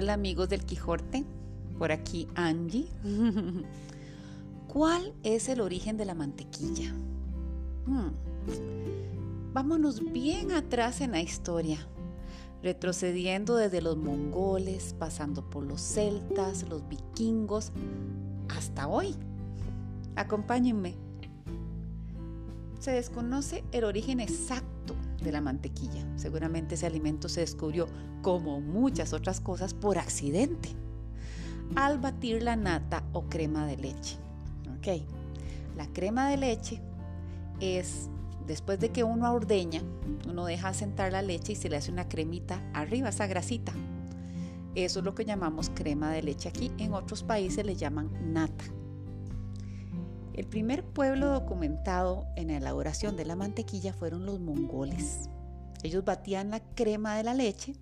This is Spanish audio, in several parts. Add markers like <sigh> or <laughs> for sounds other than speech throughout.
Hola amigos del Quijote, por aquí Angie. <laughs> ¿Cuál es el origen de la mantequilla? Hmm. Vámonos bien atrás en la historia, retrocediendo desde los mongoles, pasando por los celtas, los vikingos, hasta hoy. Acompáñenme. Se desconoce el origen exacto de la mantequilla. Seguramente ese alimento se descubrió, como muchas otras cosas, por accidente, al batir la nata o crema de leche. Ok, la crema de leche es después de que uno ordeña, uno deja sentar la leche y se le hace una cremita arriba, esa grasita. Eso es lo que llamamos crema de leche aquí. En otros países le llaman nata. El primer pueblo documentado en la elaboración de la mantequilla fueron los mongoles. Ellos batían la crema de la leche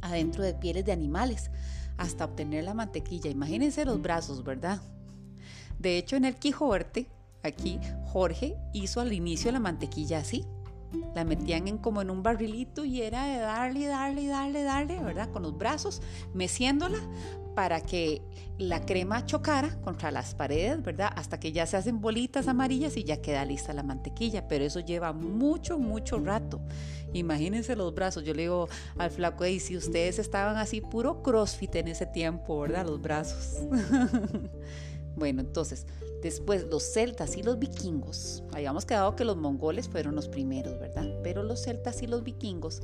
adentro de pieles de animales hasta obtener la mantequilla. Imagínense los brazos, ¿verdad? De hecho, en el Quijote, aquí Jorge hizo al inicio la mantequilla así. La metían en como en un barrilito y era de darle, darle, darle, darle, ¿verdad? Con los brazos, meciéndola para que la crema chocara contra las paredes, ¿verdad? Hasta que ya se hacen bolitas amarillas y ya queda lista la mantequilla, pero eso lleva mucho, mucho rato. Imagínense los brazos, yo le digo al flaco, y si ustedes estaban así, puro crossfit en ese tiempo, ¿verdad? Los brazos. <laughs> bueno, entonces, después los celtas y los vikingos, habíamos quedado que los mongoles fueron los primeros, ¿verdad? Pero los celtas y los vikingos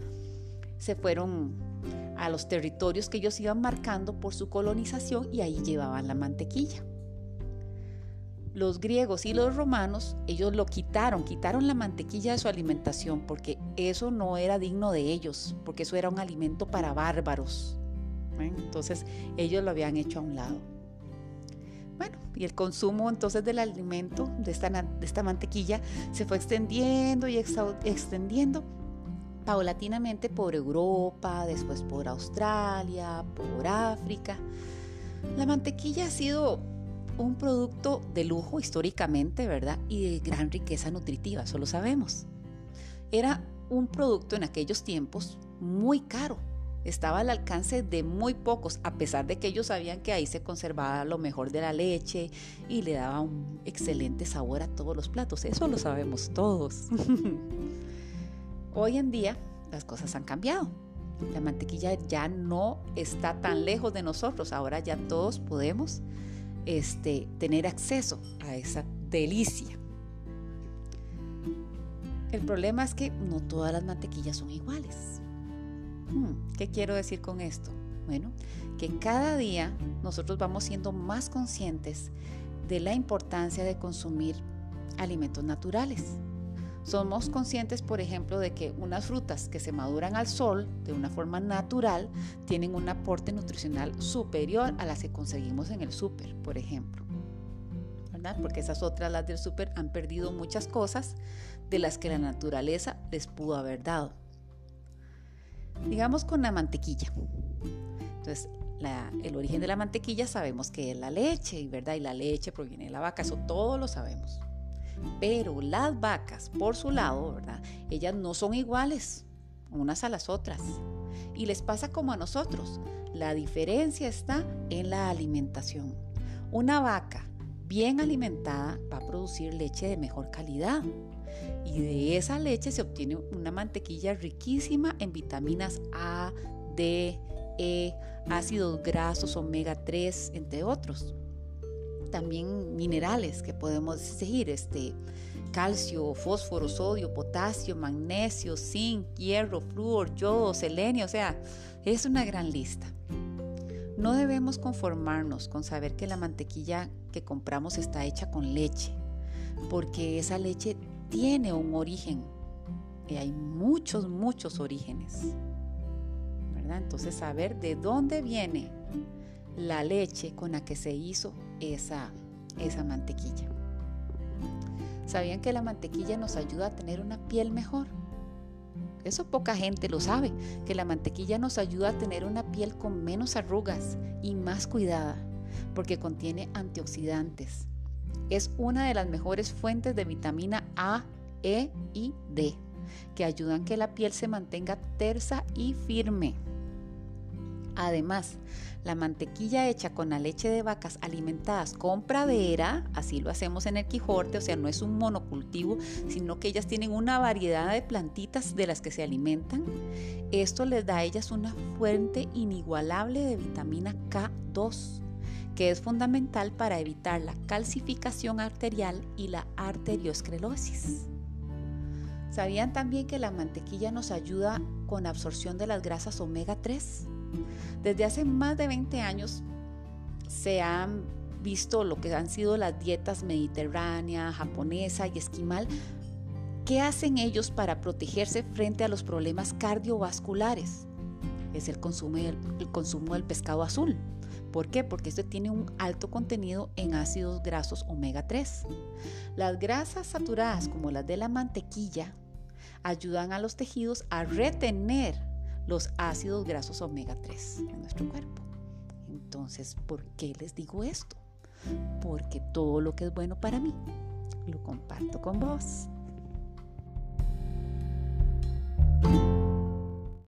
se fueron a los territorios que ellos iban marcando por su colonización y ahí llevaban la mantequilla. Los griegos y los romanos, ellos lo quitaron, quitaron la mantequilla de su alimentación porque eso no era digno de ellos, porque eso era un alimento para bárbaros. Entonces ellos lo habían hecho a un lado. Y el consumo entonces del alimento, de esta, de esta mantequilla, se fue extendiendo y extendiendo paulatinamente por Europa, después por Australia, por África. La mantequilla ha sido un producto de lujo históricamente, ¿verdad? Y de gran riqueza nutritiva, eso lo sabemos. Era un producto en aquellos tiempos muy caro. Estaba al alcance de muy pocos, a pesar de que ellos sabían que ahí se conservaba lo mejor de la leche y le daba un excelente sabor a todos los platos. Eso lo sabemos todos. <laughs> Hoy en día las cosas han cambiado. La mantequilla ya no está tan lejos de nosotros. Ahora ya todos podemos este, tener acceso a esa delicia. El problema es que no todas las mantequillas son iguales. Hmm, ¿Qué quiero decir con esto? Bueno, que cada día nosotros vamos siendo más conscientes de la importancia de consumir alimentos naturales somos conscientes, por ejemplo, de que unas frutas que se maduran al sol de una forma natural tienen un aporte nutricional superior a las que conseguimos en el súper, por ejemplo. ¿verdad? Porque esas otras, las del súper, han perdido muchas cosas de las que la naturaleza les pudo haber dado. Digamos con la mantequilla. Entonces, el origen de la mantequilla sabemos que es la leche, ¿verdad? Y la leche proviene de la vaca, eso todos lo sabemos. Pero las vacas, por su lado, ¿verdad? Ellas no son iguales unas a las otras. Y les pasa como a nosotros. La diferencia está en la alimentación. Una vaca bien alimentada va a producir leche de mejor calidad. Y de esa leche se obtiene una mantequilla riquísima en vitaminas A, D, E, ácidos grasos omega 3, entre otros también minerales que podemos seguir, este, calcio, fósforo, sodio, potasio, magnesio, zinc, hierro, flúor, yodo, selenio, o sea, es una gran lista. No debemos conformarnos con saber que la mantequilla que compramos está hecha con leche, porque esa leche tiene un origen y hay muchos, muchos orígenes. ¿verdad? Entonces saber de dónde viene la leche con la que se hizo esa, esa mantequilla. ¿Sabían que la mantequilla nos ayuda a tener una piel mejor? Eso poca gente lo sabe, que la mantequilla nos ayuda a tener una piel con menos arrugas y más cuidada, porque contiene antioxidantes. Es una de las mejores fuentes de vitamina A, E y D, que ayudan que la piel se mantenga tersa y firme. Además, la mantequilla hecha con la leche de vacas alimentadas con pradera, así lo hacemos en el Quijote, o sea, no es un monocultivo, sino que ellas tienen una variedad de plantitas de las que se alimentan. Esto les da a ellas una fuente inigualable de vitamina K2, que es fundamental para evitar la calcificación arterial y la arteriosclerosis. ¿Sabían también que la mantequilla nos ayuda con la absorción de las grasas omega 3? Desde hace más de 20 años se han visto lo que han sido las dietas mediterránea, japonesa y esquimal. ¿Qué hacen ellos para protegerse frente a los problemas cardiovasculares? Es el consumo el consumo del pescado azul. ¿Por qué? Porque este tiene un alto contenido en ácidos grasos omega 3. Las grasas saturadas como las de la mantequilla ayudan a los tejidos a retener los ácidos grasos omega 3 en nuestro cuerpo. Entonces, ¿por qué les digo esto? Porque todo lo que es bueno para mí lo comparto con vos.